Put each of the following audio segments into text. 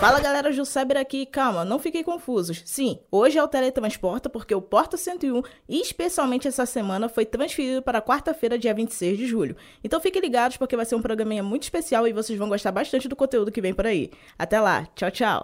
Fala galera, Jusceber aqui. Calma, não fiquem confusos. Sim, hoje é o Teletransporta porque o Porta 101, e especialmente essa semana, foi transferido para quarta-feira, dia 26 de julho. Então fiquem ligados porque vai ser um programinha muito especial e vocês vão gostar bastante do conteúdo que vem por aí. Até lá, tchau, tchau.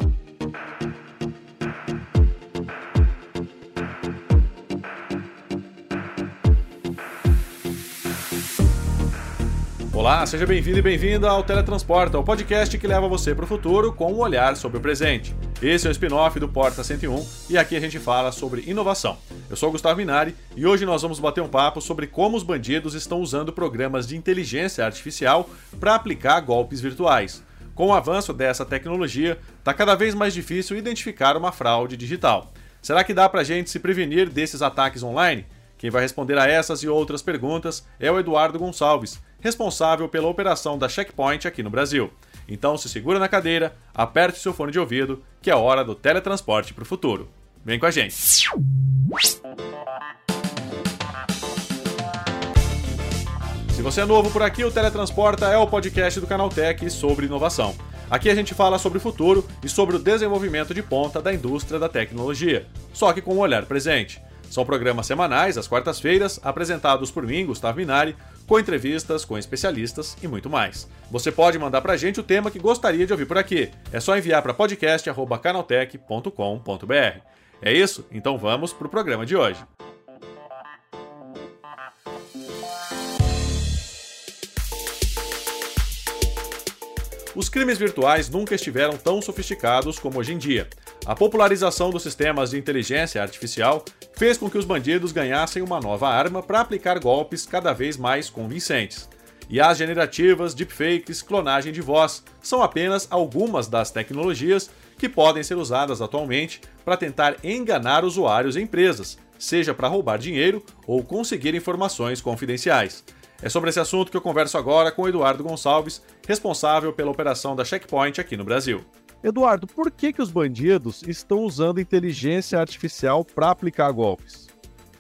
Olá, seja bem-vindo e bem-vinda ao Teletransporta, o podcast que leva você para o futuro com um olhar sobre o presente. Esse é o spin-off do Porta 101 e aqui a gente fala sobre inovação. Eu sou Gustavo Minari e hoje nós vamos bater um papo sobre como os bandidos estão usando programas de inteligência artificial para aplicar golpes virtuais. Com o avanço dessa tecnologia, está cada vez mais difícil identificar uma fraude digital. Será que dá para a gente se prevenir desses ataques online? Quem vai responder a essas e outras perguntas é o Eduardo Gonçalves, responsável pela operação da Checkpoint aqui no Brasil. Então se segura na cadeira, aperte seu fone de ouvido, que é hora do teletransporte para o futuro. Vem com a gente! Se você é novo por aqui, o Teletransporta é o podcast do Canal Tech sobre inovação. Aqui a gente fala sobre o futuro e sobre o desenvolvimento de ponta da indústria da tecnologia, só que com um olhar presente. São programas semanais, às quartas-feiras, apresentados por mim, Gustavo Minari, com entrevistas com especialistas e muito mais. Você pode mandar pra gente o tema que gostaria de ouvir por aqui. É só enviar para podcast@canaltech.com.br. É isso? Então vamos pro programa de hoje. Os crimes virtuais nunca estiveram tão sofisticados como hoje em dia. A popularização dos sistemas de inteligência artificial fez com que os bandidos ganhassem uma nova arma para aplicar golpes cada vez mais convincentes. E as generativas, deepfakes, clonagem de voz são apenas algumas das tecnologias que podem ser usadas atualmente para tentar enganar usuários e empresas, seja para roubar dinheiro ou conseguir informações confidenciais. É sobre esse assunto que eu converso agora com Eduardo Gonçalves, responsável pela operação da Checkpoint aqui no Brasil. Eduardo, por que, que os bandidos estão usando inteligência artificial para aplicar golpes?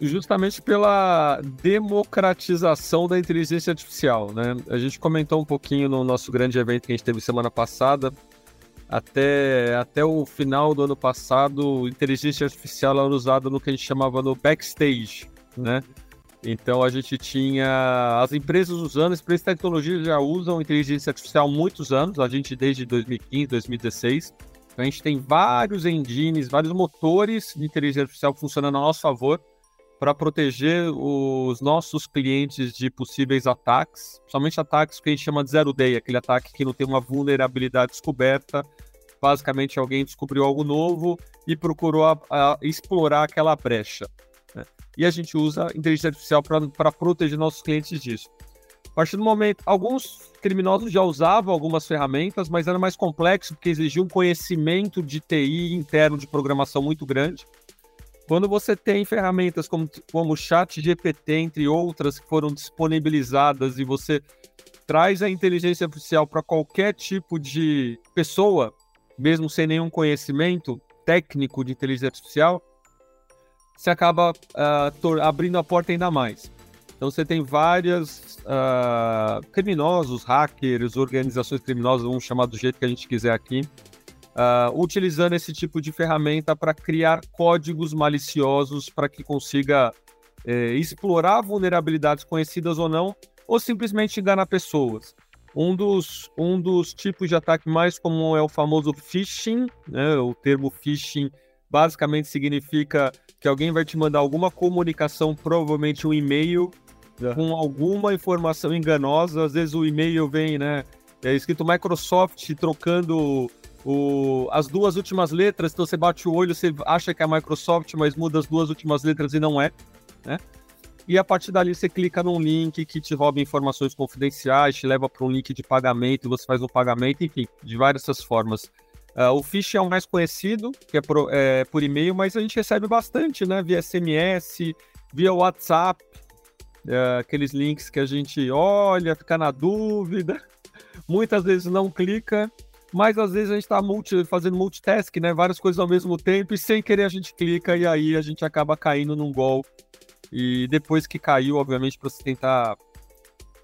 Justamente pela democratização da inteligência artificial, né? A gente comentou um pouquinho no nosso grande evento que a gente teve semana passada. Até, até o final do ano passado, inteligência artificial era usada no que a gente chamava no backstage, né? Então a gente tinha as empresas usando, as empresas de tecnologia já usam inteligência artificial há muitos anos, a gente desde 2015, 2016. Então a gente tem vários engines, vários motores de inteligência artificial funcionando a nosso favor para proteger os nossos clientes de possíveis ataques, somente ataques que a gente chama de zero day, aquele ataque que não tem uma vulnerabilidade descoberta. Basicamente, alguém descobriu algo novo e procurou a, a explorar aquela brecha e a gente usa inteligência artificial para proteger nossos clientes disso. A partir do momento, alguns criminosos já usavam algumas ferramentas, mas era mais complexo porque exigia um conhecimento de TI interno de programação muito grande. Quando você tem ferramentas como, como o Chat GPT, entre outras, que foram disponibilizadas e você traz a inteligência artificial para qualquer tipo de pessoa, mesmo sem nenhum conhecimento técnico de inteligência artificial, você acaba uh, abrindo a porta ainda mais. Então você tem vários uh, criminosos, hackers, organizações criminosas, vamos chamar do jeito que a gente quiser aqui, uh, utilizando esse tipo de ferramenta para criar códigos maliciosos para que consiga eh, explorar vulnerabilidades conhecidas ou não, ou simplesmente enganar pessoas. Um dos, um dos tipos de ataque mais comum é o famoso phishing, né? o termo phishing basicamente significa que alguém vai te mandar alguma comunicação, provavelmente um e-mail, é. com alguma informação enganosa. Às vezes o e-mail vem, né? É escrito Microsoft trocando o, as duas últimas letras, então você bate o olho, você acha que é a Microsoft, mas muda as duas últimas letras e não é, né? E a partir dali você clica num link que te rouba informações confidenciais, te leva para um link de pagamento, você faz um pagamento, enfim, de várias formas. Uh, o Fish é o mais conhecido, que é por, é, por e-mail, mas a gente recebe bastante, né? Via SMS, via WhatsApp, uh, aqueles links que a gente olha, fica na dúvida, muitas vezes não clica, mas às vezes a gente está multi, fazendo multitask, né? Várias coisas ao mesmo tempo e sem querer a gente clica e aí a gente acaba caindo num gol. E depois que caiu, obviamente, para você tentar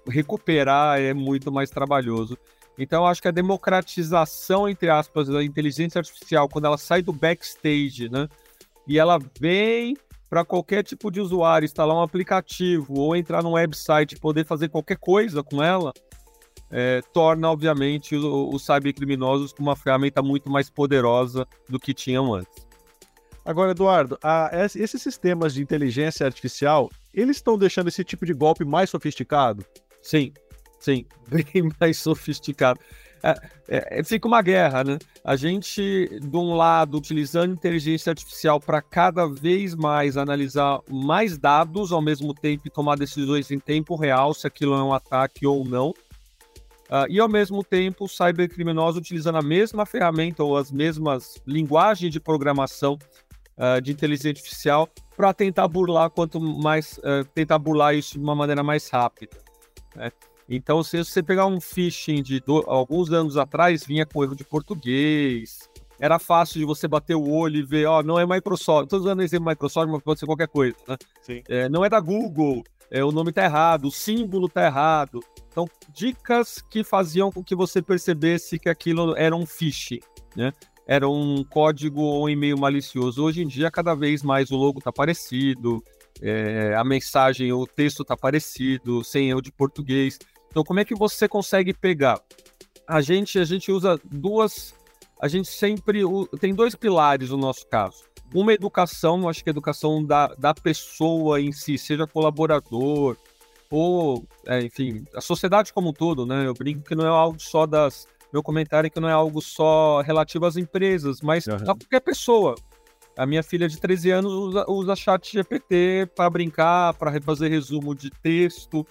recuperar é muito mais trabalhoso. Então, eu acho que a democratização, entre aspas, da inteligência artificial, quando ela sai do backstage, né? E ela vem para qualquer tipo de usuário instalar um aplicativo ou entrar num website e poder fazer qualquer coisa com ela, é, torna, obviamente, os cybercriminosos uma ferramenta muito mais poderosa do que tinham antes. Agora, Eduardo, a, esses sistemas de inteligência artificial, eles estão deixando esse tipo de golpe mais sofisticado? Sim, sim, bem mais sofisticado. É, é, é, fica uma guerra, né? A gente, de um lado, utilizando inteligência artificial para cada vez mais analisar mais dados ao mesmo tempo e tomar decisões em tempo real se aquilo é um ataque ou não. Uh, e ao mesmo tempo, os cybercriminosos utilizando a mesma ferramenta ou as mesmas linguagens de programação uh, de inteligência artificial para tentar burlar quanto mais uh, tentar burlar isso de uma maneira mais rápida. Né? Então, se você pegar um phishing de do, alguns anos atrás, vinha com erro de português. Era fácil de você bater o olho e ver, ó, oh, não é Microsoft. Estou usando exemplo Microsoft, mas pode ser qualquer coisa, né? É, não é da Google, é, o nome tá errado, o símbolo tá errado. Então, dicas que faziam com que você percebesse que aquilo era um phishing, né? Era um código ou um e-mail malicioso. Hoje em dia, cada vez mais o logo tá parecido, é, a mensagem, o texto tá parecido, sem erro de português. Então, como é que você consegue pegar? A gente, a gente usa duas. A gente sempre tem dois pilares no nosso caso. Uma é educação, acho que a educação da, da pessoa em si, seja colaborador, ou, é, enfim, a sociedade como um todo, né? Eu brinco que não é algo só das. Meu comentário é que não é algo só relativo às empresas, mas uhum. a qualquer pessoa. A minha filha de 13 anos usa, usa chat GPT para brincar, para fazer resumo de texto,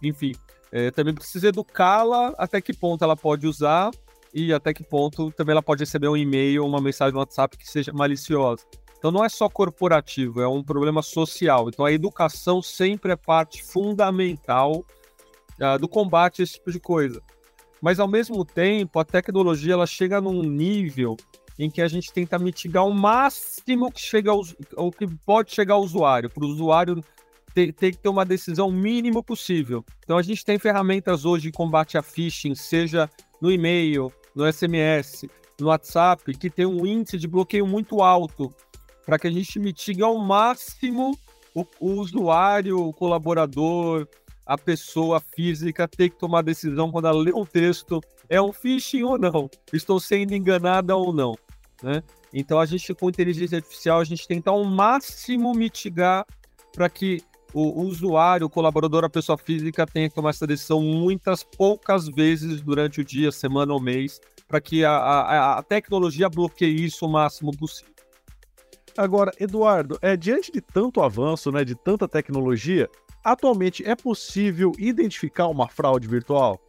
enfim. É, também precisa educá-la até que ponto ela pode usar e até que ponto também ela pode receber um e-mail ou uma mensagem no WhatsApp que seja maliciosa. Então não é só corporativo, é um problema social. Então a educação sempre é parte fundamental uh, do combate a esse tipo de coisa. Mas ao mesmo tempo, a tecnologia ela chega num nível em que a gente tenta mitigar o máximo que chega ao, ao que pode chegar ao usuário, para o usuário ter, ter, que ter uma decisão mínimo possível. Então a gente tem ferramentas hoje de combate a phishing, seja no e-mail, no SMS, no WhatsApp, que tem um índice de bloqueio muito alto, para que a gente mitigue ao máximo o, o usuário, o colaborador, a pessoa física ter que tomar decisão quando ela lê um texto, é um phishing ou não? Estou sendo enganada ou não? Né? Então a gente com inteligência artificial a gente tenta ao máximo mitigar para que o usuário, o colaborador, a pessoa física tenha que tomar essa decisão muitas, poucas vezes durante o dia, semana ou mês, para que a, a, a, tecnologia bloqueie isso o máximo possível. Agora, Eduardo, é, diante de tanto avanço, né, de tanta tecnologia, atualmente é possível identificar uma fraude virtual?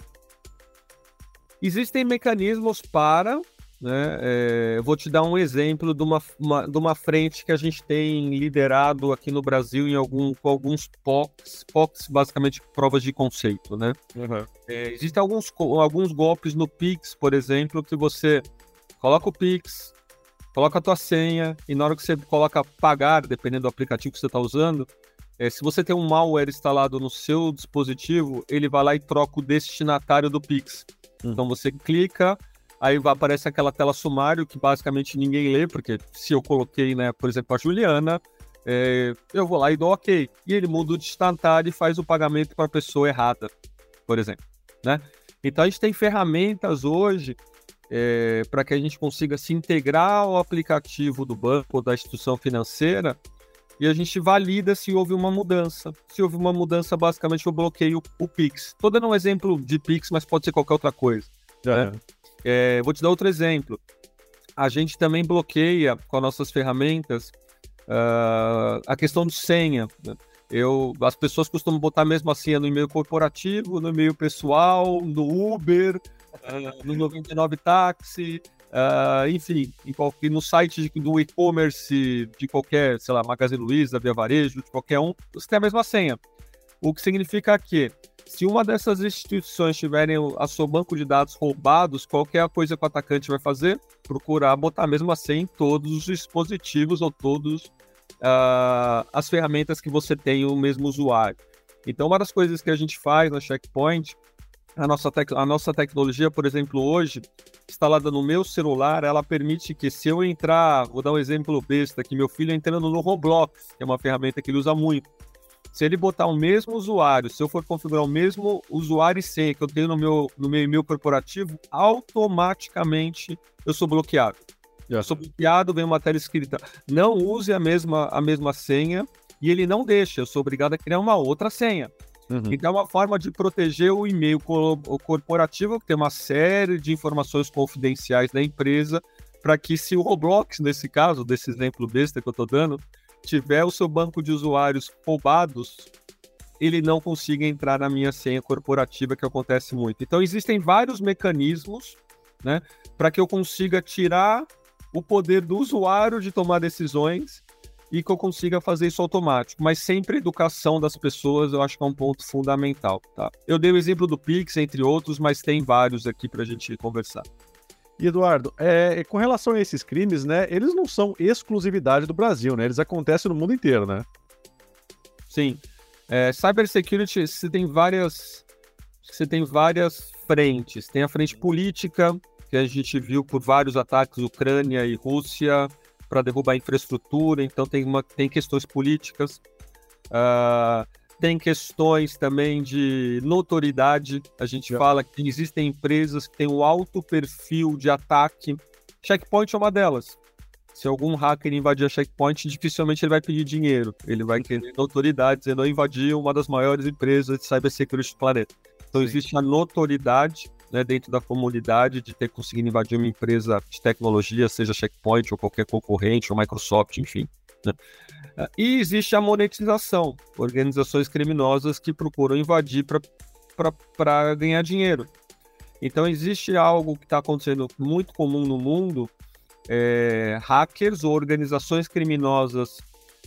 Existem mecanismos para, né? É, eu vou te dar um exemplo de uma, uma, de uma frente que a gente tem liderado aqui no Brasil em algum, com alguns POCs, POCs basicamente provas de conceito. Né? Uhum. É, existem alguns, alguns golpes no Pix, por exemplo, que você coloca o Pix, coloca a tua senha e na hora que você coloca pagar, dependendo do aplicativo que você está usando, é, se você tem um malware instalado no seu dispositivo, ele vai lá e troca o destinatário do Pix. Uhum. Então você clica, Aí aparece aquela tela sumário que basicamente ninguém lê, porque se eu coloquei, né, por exemplo, a Juliana, é, eu vou lá e dou OK. E ele muda o destinatário e faz o pagamento para a pessoa errada, por exemplo. Né? Então a gente tem ferramentas hoje é, para que a gente consiga se integrar ao aplicativo do banco ou da instituição financeira e a gente valida se houve uma mudança. Se houve uma mudança, basicamente eu bloqueio o Pix. Estou dando um exemplo de Pix, mas pode ser qualquer outra coisa. Né? É, vou te dar outro exemplo. A gente também bloqueia com as nossas ferramentas uh, a questão de senha. Né? Eu, as pessoas costumam botar mesmo a senha no e-mail corporativo, no e-mail pessoal, no Uber, uh, no 99 Táxi, uh, enfim, em qualquer, no site de, do e-commerce de qualquer, sei lá, Magazine Luiza, Via Varejo, de qualquer um, você tem a mesma senha. O que significa que se uma dessas instituições tiverem a seu banco de dados roubados, qualquer coisa que o atacante vai fazer? Procurar botar mesmo assim em todos os dispositivos ou todas uh, ah, as ferramentas que você tem o mesmo usuário. Então, uma das coisas que a gente faz na Checkpoint a nossa, a nossa tecnologia, por exemplo, hoje, instalada no meu celular, ela permite que se eu entrar, vou dar um exemplo besta, que meu filho entrando no Roblox, que é uma ferramenta que ele usa muito, se ele botar o mesmo usuário, se eu for configurar o mesmo usuário e senha que eu tenho no meu, no meu e-mail corporativo, automaticamente eu sou bloqueado. Yeah. Eu sou bloqueado, vem uma tela escrita, não use a mesma, a mesma senha, e ele não deixa, eu sou obrigado a criar uma outra senha. Uhum. Então é uma forma de proteger o e-mail corporativo, que tem uma série de informações confidenciais da empresa, para que se o Roblox, nesse caso, desse exemplo besta que eu estou dando, tiver o seu banco de usuários roubados, ele não consiga entrar na minha senha corporativa, que acontece muito. Então existem vários mecanismos né, para que eu consiga tirar o poder do usuário de tomar decisões e que eu consiga fazer isso automático. Mas sempre a educação das pessoas eu acho que é um ponto fundamental. Tá? Eu dei o exemplo do Pix, entre outros, mas tem vários aqui para a gente conversar. E Eduardo, é, com relação a esses crimes, né, eles não são exclusividade do Brasil, né? Eles acontecem no mundo inteiro, né? Sim. É, cybersecurity, você tem várias, você tem várias frentes. Tem a frente política, que a gente viu por vários ataques Ucrânia e Rússia, para derrubar a infraestrutura, então tem, uma, tem questões políticas, uh, tem questões também de notoriedade. A gente fala que existem empresas que têm um alto perfil de ataque. Checkpoint é uma delas. Se algum hacker invadir a Checkpoint, dificilmente ele vai pedir dinheiro. Ele vai querer notoriedade, dizendo eu invadi uma das maiores empresas de cybersecurity do planeta. Então Sim. existe a notoriedade né, dentro da comunidade de ter conseguido invadir uma empresa de tecnologia, seja Checkpoint ou qualquer concorrente, ou Microsoft, enfim. Né? E existe a monetização, organizações criminosas que procuram invadir para ganhar dinheiro. Então existe algo que está acontecendo muito comum no mundo, é, hackers ou organizações criminosas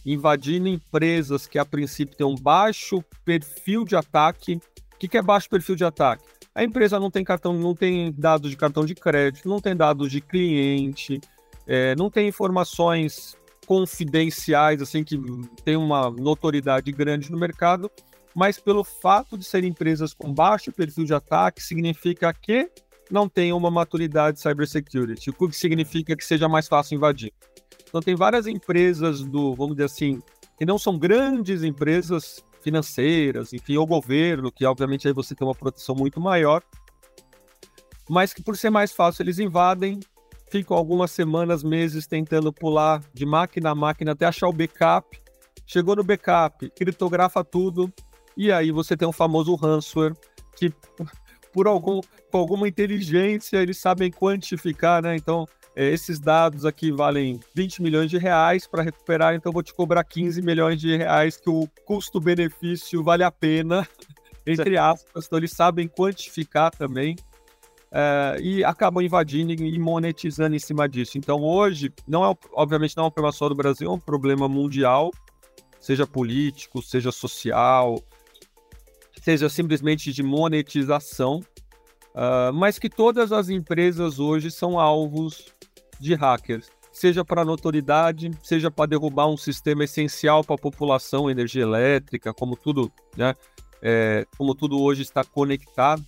invadindo empresas que a princípio têm um baixo perfil de ataque. O que, que é baixo perfil de ataque? A empresa não tem cartão, não tem dados de cartão de crédito, não tem dados de cliente, é, não tem informações confidenciais, assim, que tem uma notoriedade grande no mercado, mas pelo fato de serem empresas com baixo perfil de ataque, significa que não tem uma maturidade cybersecurity, o que significa que seja mais fácil invadir. Então tem várias empresas do, vamos dizer assim, que não são grandes empresas financeiras, enfim, ou governo, que obviamente aí você tem uma proteção muito maior, mas que por ser mais fácil eles invadem, ficam algumas semanas, meses tentando pular de máquina a máquina até achar o backup. Chegou no backup, criptografa tudo, e aí você tem um famoso ransomware que por algum, com alguma inteligência eles sabem quantificar, né? Então é, esses dados aqui valem 20 milhões de reais para recuperar, então vou te cobrar 15 milhões de reais, que o custo-benefício vale a pena, entre aspas. Então, eles sabem quantificar também é, e acabam invadindo e monetizando em cima disso. Então, hoje, não é, obviamente, não é um problema só do Brasil, é um problema mundial, seja político, seja social, seja simplesmente de monetização. Uh, mas que todas as empresas hoje são alvos de hackers, seja para notoriedade, seja para derrubar um sistema essencial para a população, energia elétrica, como tudo, né? É, como tudo hoje está conectado,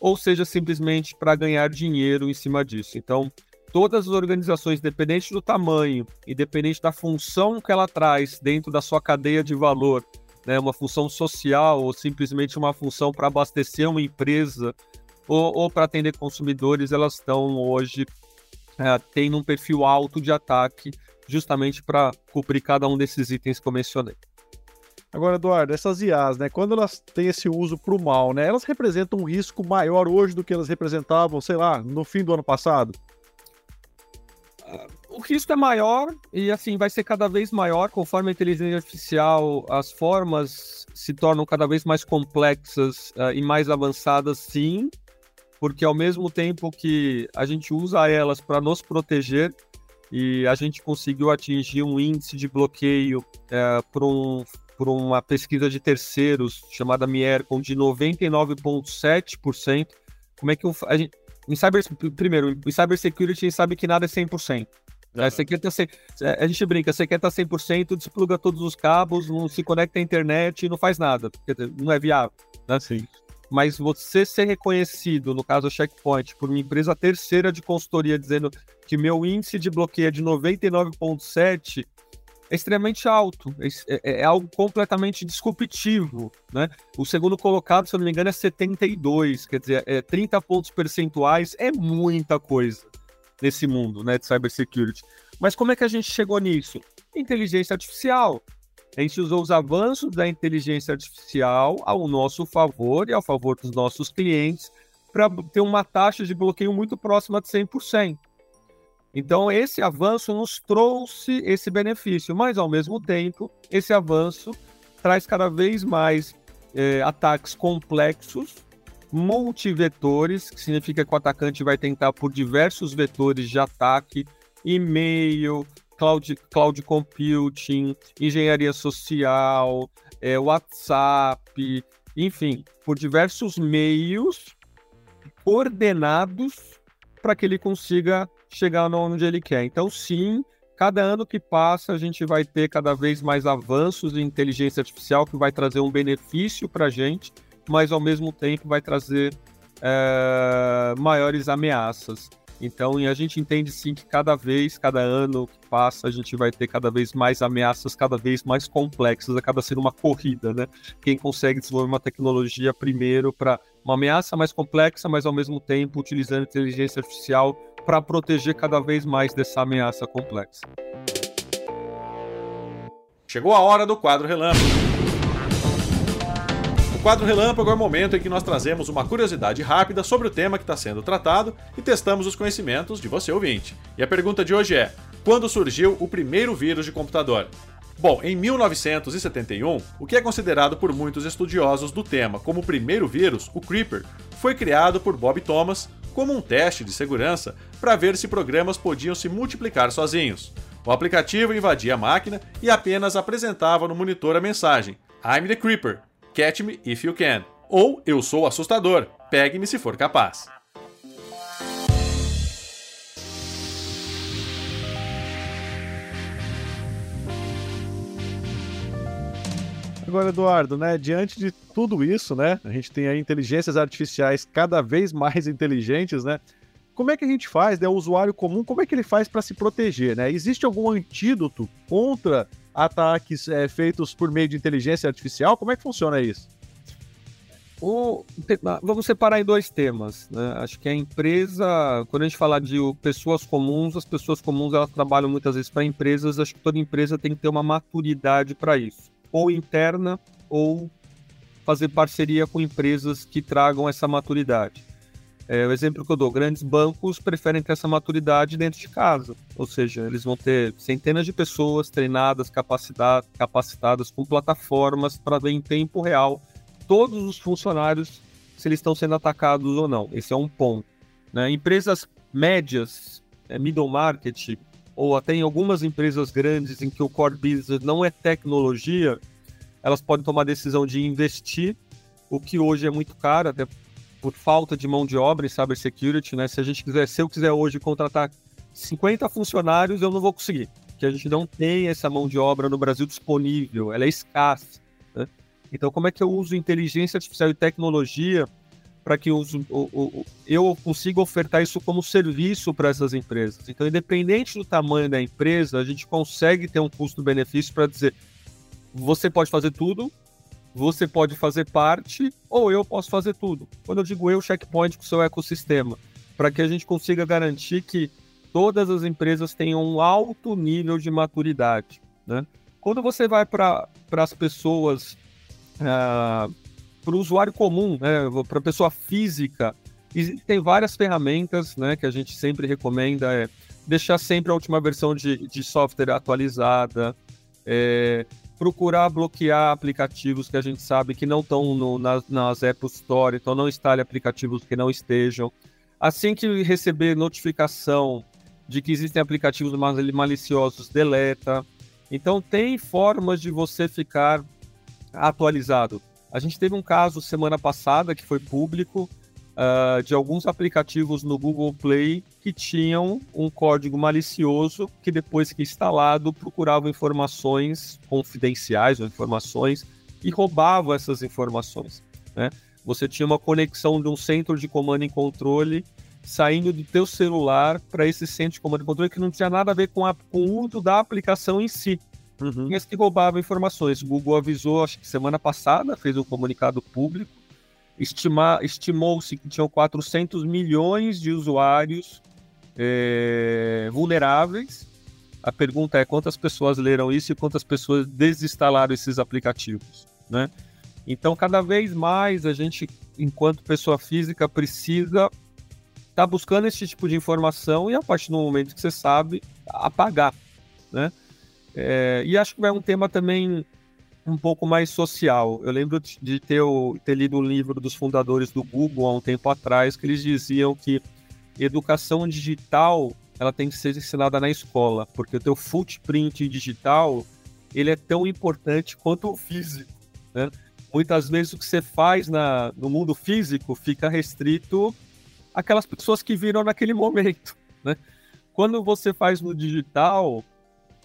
ou seja simplesmente para ganhar dinheiro em cima disso. Então, todas as organizações, independente do tamanho, independente da função que ela traz dentro da sua cadeia de valor, né, uma função social ou simplesmente uma função para abastecer uma empresa ou, ou para atender consumidores, elas estão hoje é, tem um perfil alto de ataque, justamente para cobrir cada um desses itens que eu mencionei. Agora, Eduardo, essas IAs, né, quando elas têm esse uso para o mal, né, elas representam um risco maior hoje do que elas representavam, sei lá, no fim do ano passado? O risco é maior e, assim, vai ser cada vez maior conforme a inteligência artificial, as formas se tornam cada vez mais complexas uh, e mais avançadas, sim porque ao mesmo tempo que a gente usa elas para nos proteger e a gente conseguiu atingir um índice de bloqueio é, por, um, por uma pesquisa de terceiros chamada Miercon de 99,7%. Como é que eu, a gente, em cyber, primeiro, em cybersecurity a gente sabe que nada é 100%. Uhum. Você quer ter, a gente brinca, você quer estar 100%, despluga todos os cabos, não se conecta à internet e não faz nada, porque não é viável. Né? Sim. mas você ser reconhecido, no caso do Checkpoint, por uma empresa terceira de consultoria dizendo que meu índice de bloqueio é de 99,7 é extremamente alto, é, é, é, algo completamente disruptivo, né? O segundo colocado, se eu não me engano, é 72, quer dizer, é 30 pontos percentuais é muita coisa nesse mundo, né, de cybersecurity. Mas como é que a gente chegou nisso? Inteligência artificial. A gente usou os avanços da inteligência artificial ao nosso favor e ao favor dos nossos clientes para ter uma taxa de bloqueio muito próxima de 100%. Então, esse avanço nos trouxe esse benefício, mas ao mesmo tempo, esse avanço traz cada vez mais é, ataques complexos, multivetores, que significa que o atacante vai tentar por diversos vetores de ataque, e-mail, cloud, cloud computing, engenharia social, é, WhatsApp, enfim, por diversos meios coordenados para que ele consiga chegar onde ele quer. Então, sim, cada ano que passa, a gente vai ter cada vez mais avanços em inteligência artificial que vai trazer um benefício para a gente, mas ao mesmo tempo vai trazer é, maiores ameaças. Então, a gente entende sim que cada vez, cada ano que passa, a gente vai ter cada vez mais ameaças, cada vez mais complexas. Acaba sendo uma corrida, né? Quem consegue desenvolver uma tecnologia primeiro para uma ameaça mais complexa, mas ao mesmo tempo utilizando inteligência artificial para proteger cada vez mais dessa ameaça complexa. Chegou a hora do quadro relâmpago. O quadro Relâmpago é o momento em que nós trazemos uma curiosidade rápida sobre o tema que está sendo tratado e testamos os conhecimentos de você ouvinte. E a pergunta de hoje é: quando surgiu o primeiro vírus de computador? Bom, em 1971, o que é considerado por muitos estudiosos do tema como o primeiro vírus, o Creeper, foi criado por Bob Thomas como um teste de segurança para ver se programas podiam se multiplicar sozinhos. O aplicativo invadia a máquina e apenas apresentava no monitor a mensagem: I'm the Creeper, Catch Me If You Can. Ou Eu Sou Assustador, Pegue-me Se For Capaz. Agora, Eduardo, né, diante de tudo isso, né, a gente tem aí inteligências artificiais cada vez mais inteligentes, né? Como é que a gente faz, né, o usuário comum, como é que ele faz para se proteger, né? Existe algum antídoto contra ataques é, feitos por meio de inteligência artificial? Como é que funciona isso? O, vamos separar em dois temas. Né? Acho que a empresa, quando a gente falar de pessoas comuns, as pessoas comuns elas trabalham muitas vezes para empresas. Acho que toda empresa tem que ter uma maturidade para isso, ou interna, ou fazer parceria com empresas que tragam essa maturidade. É, o exemplo que eu dou, grandes bancos preferem ter essa maturidade dentro de casa, ou seja, eles vão ter centenas de pessoas treinadas, capacitadas com plataformas para ver em tempo real todos os funcionários se eles estão sendo atacados ou não. Esse é um ponto. Né? Empresas médias, é, middle market, ou até em algumas empresas grandes em que o core business não é tecnologia, elas podem tomar a decisão de investir, o que hoje é muito caro, até por falta de mão de obra em cybersecurity, né? Se a gente quiser, se eu quiser hoje contratar 50 funcionários, eu não vou conseguir, porque a gente não tem essa mão de obra no Brasil disponível, ela é escassa. Né? Então, como é que eu uso inteligência artificial e tecnologia para que eu, eu, eu consiga ofertar isso como serviço para essas empresas? Então, independente do tamanho da empresa, a gente consegue ter um custo-benefício para dizer: você pode fazer tudo, você pode fazer parte ou eu posso fazer tudo. Quando eu digo eu, checkpoint com o seu ecossistema, para que a gente consiga garantir que todas as empresas tenham um alto nível de maturidade. Né? Quando você vai para as pessoas, uh, para o usuário comum, né, para a pessoa física, tem várias ferramentas né, que a gente sempre recomenda. É deixar sempre a última versão de, de software atualizada, é, procurar bloquear aplicativos que a gente sabe que não estão nas, nas App Store, então não instale aplicativos que não estejam. Assim que receber notificação de que existem aplicativos maliciosos, deleta. Então tem formas de você ficar atualizado. A gente teve um caso semana passada que foi público uh, de alguns aplicativos no Google Play que tinham um código malicioso que depois que instalado procurava informações confidenciais ou informações e roubava essas informações. Né? Você tinha uma conexão de um centro de comando e controle saindo do teu celular para esse centro de comando e controle que não tinha nada a ver com, a, com o uso da aplicação em si. Uhum. Mas que roubava informações. O Google avisou, acho que semana passada, fez um comunicado público, estimou-se que tinham 400 milhões de usuários é, vulneráveis. A pergunta é quantas pessoas leram isso e quantas pessoas desinstalaram esses aplicativos, né? Então, cada vez mais a gente, enquanto pessoa física, precisa estar tá buscando esse tipo de informação e a partir do momento que você sabe, apagar, né? É, e acho que é um tema também um pouco mais social. Eu lembro de ter, ter lido um livro dos fundadores do Google há um tempo atrás, que eles diziam que educação digital ela tem que ser ensinada na escola, porque o teu footprint digital ele é tão importante quanto o físico, né? Muitas vezes o que você faz na, no mundo físico fica restrito àquelas pessoas que viram naquele momento, né? Quando você faz no digital,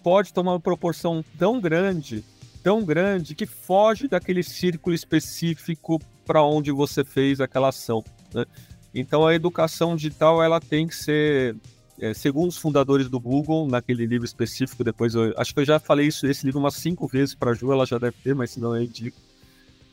pode tomar uma proporção tão grande, tão grande, que foge daquele círculo específico para onde você fez aquela ação, né? Então a educação digital ela tem que ser, é, segundo os fundadores do Google, naquele livro específico, depois eu acho que eu já falei isso esse livro umas cinco vezes para a Ju, ela já deve ter, mas se não eu digo.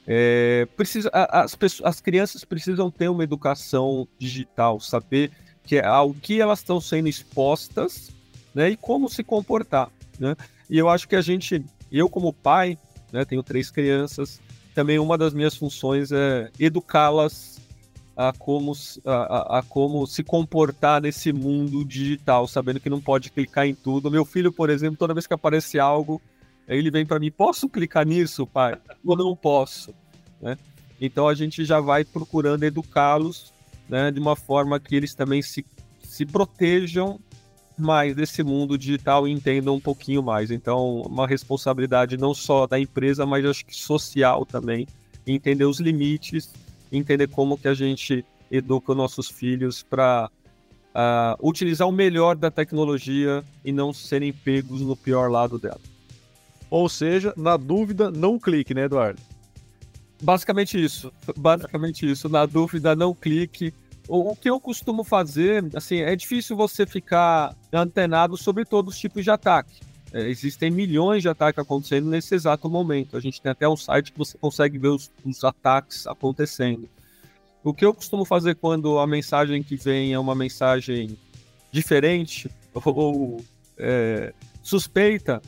É, precisa, as, as crianças precisam ter uma educação digital, saber que é ao que elas estão sendo expostas, né, e como se comportar, né? E eu acho que a gente, eu como pai, né, tenho três crianças, também uma das minhas funções é educá-las a como, a, a, como se comportar nesse mundo digital, sabendo que não pode clicar em tudo. Meu filho, por exemplo, toda vez que aparece algo, ele vem para mim: posso clicar nisso, pai? Ou não posso? Né? Então a gente já vai procurando educá-los né, de uma forma que eles também se, se protejam mais desse mundo digital e entendam um pouquinho mais. Então, uma responsabilidade não só da empresa, mas acho que social também, entender os limites entender como que a gente educa nossos filhos para uh, ah, utilizar o melhor da tecnologia e não serem pegos no pior lado dela. Ou seja, na dúvida, não clique, né, Eduardo? Basicamente isso. Basicamente isso. Na dúvida, não clique. O, que eu costumo fazer, assim, é difícil você ficar antenado sobre todos os tipos de ataque. É, existem milhões de ataques acontecendo nesse exato momento. A gente tem até um site que você consegue ver os, os ataques acontecendo. O que eu costumo fazer quando a mensagem que vem é uma mensagem diferente ou é, suspeita,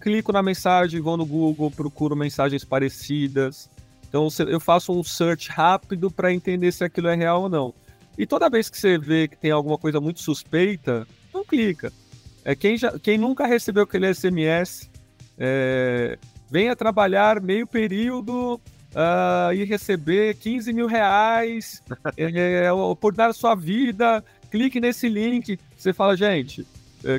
clico na mensagem, vou no Google, procuro mensagens parecidas. Então eu faço um search rápido para entender se aquilo é real ou não. E toda vez que você vê que tem alguma coisa muito suspeita, não clica. É, quem, já, quem nunca recebeu aquele SMS, é, venha trabalhar meio período uh, e receber 15 mil reais é, é, por dar sua vida, clique nesse link. Você fala, gente,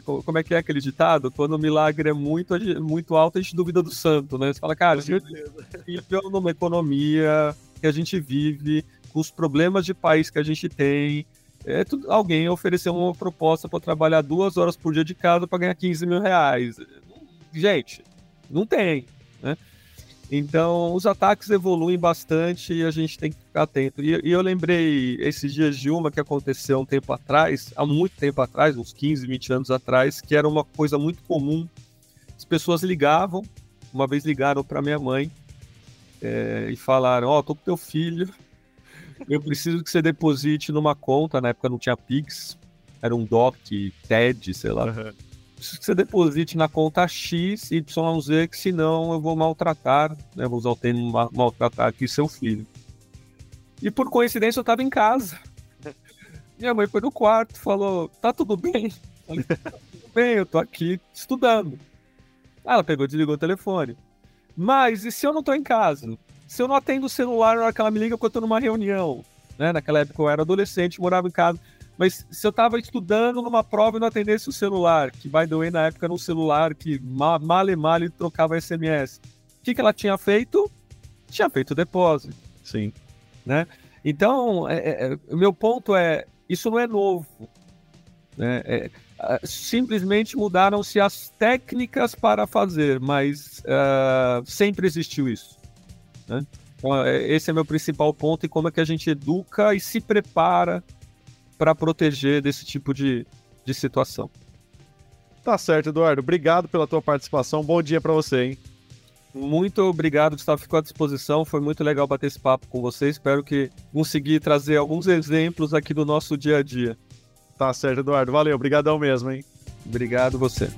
como é que é aquele ditado? Quando o milagre é muito, muito alto, a gente duvida do santo, né? Você fala, cara, vive numa economia que a gente vive, com os problemas de país que a gente tem, é tudo, alguém oferecer uma proposta para trabalhar duas horas por dia de casa para ganhar 15 mil reais. Gente, não tem, né? Então, os ataques evoluem bastante e a gente tem que ficar atento. E, e, eu lembrei esses dias de uma que aconteceu um tempo atrás, há muito tempo atrás, uns 15, 20 anos atrás, que era uma coisa muito comum. As pessoas ligavam, uma vez ligaram para minha mãe é, e falaram: Ó, oh, tô com teu filho eu preciso que você deposite numa conta, na época não tinha Pix, era um DOC, TED, sei lá. Uhum. Preciso que você deposite na conta X, YZ, que senão eu vou maltratar, né? Vou usar o termo maltratar aqui seu filho. E por coincidência eu tava em casa. Minha mãe foi no quarto, falou: tá tudo bem? Falei, tá tudo bem, eu tô aqui estudando. Ela pegou e desligou o telefone. Mas e se eu não tô em casa? se eu não atendo o celular na hora que ela me liga porque eu tô numa reunião, né? Naquela época eu era adolescente, morava em casa. Mas se eu tava estudando numa prova e não atendesse o celular, que by the way na época era um celular que mal e mal trocava SMS, o que, que ela tinha feito? Tinha feito o depósito. Sim. Né? Então, é, é, é o meu ponto é: isso não é novo. Né? É, simplesmente mudaram-se as técnicas para fazer, mas uh, sempre existiu isso. Né? Então, é, esse é meu principal ponto e como é que a gente educa e se prepara para proteger desse tipo de, de situação. Tá certo, Eduardo. Obrigado pela tua participação. Bom dia para você, hein? Muito obrigado, Gustavo. Ficou à disposição. Foi muito legal bater esse papo com você. Espero que consegui trazer alguns exemplos aqui do nosso dia a dia. Tá certo, Eduardo. Valeu. Obrigadão mesmo, hein? Obrigado você.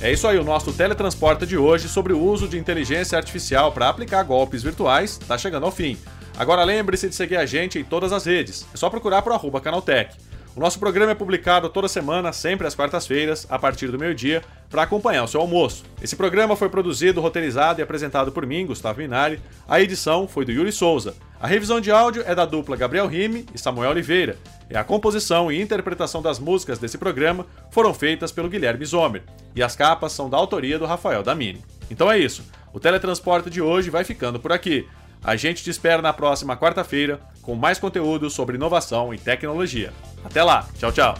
É isso aí, o nosso teletransporta de hoje sobre o uso de inteligência artificial para aplicar golpes virtuais está chegando ao fim. Agora lembre-se de seguir a gente em todas as redes. É só procurar por arroba Canaltech. O nosso programa é publicado toda semana, sempre às quartas-feiras, a partir do meio-dia, para acompanhar o seu almoço. Esse programa foi produzido, roteirizado e apresentado por mim, Gustavo Minari. A edição foi do Yuri Souza. A revisão de áudio é da dupla Gabriel Rime e Samuel Oliveira. E a composição e interpretação das músicas desse programa foram feitas pelo Guilherme Zomer. E as capas são da autoria do Rafael Damini. Então é isso. O teletransporte de hoje vai ficando por aqui. A gente te espera na próxima quarta-feira com mais conteúdo sobre inovação e tecnologia. Até lá, tchau, tchau.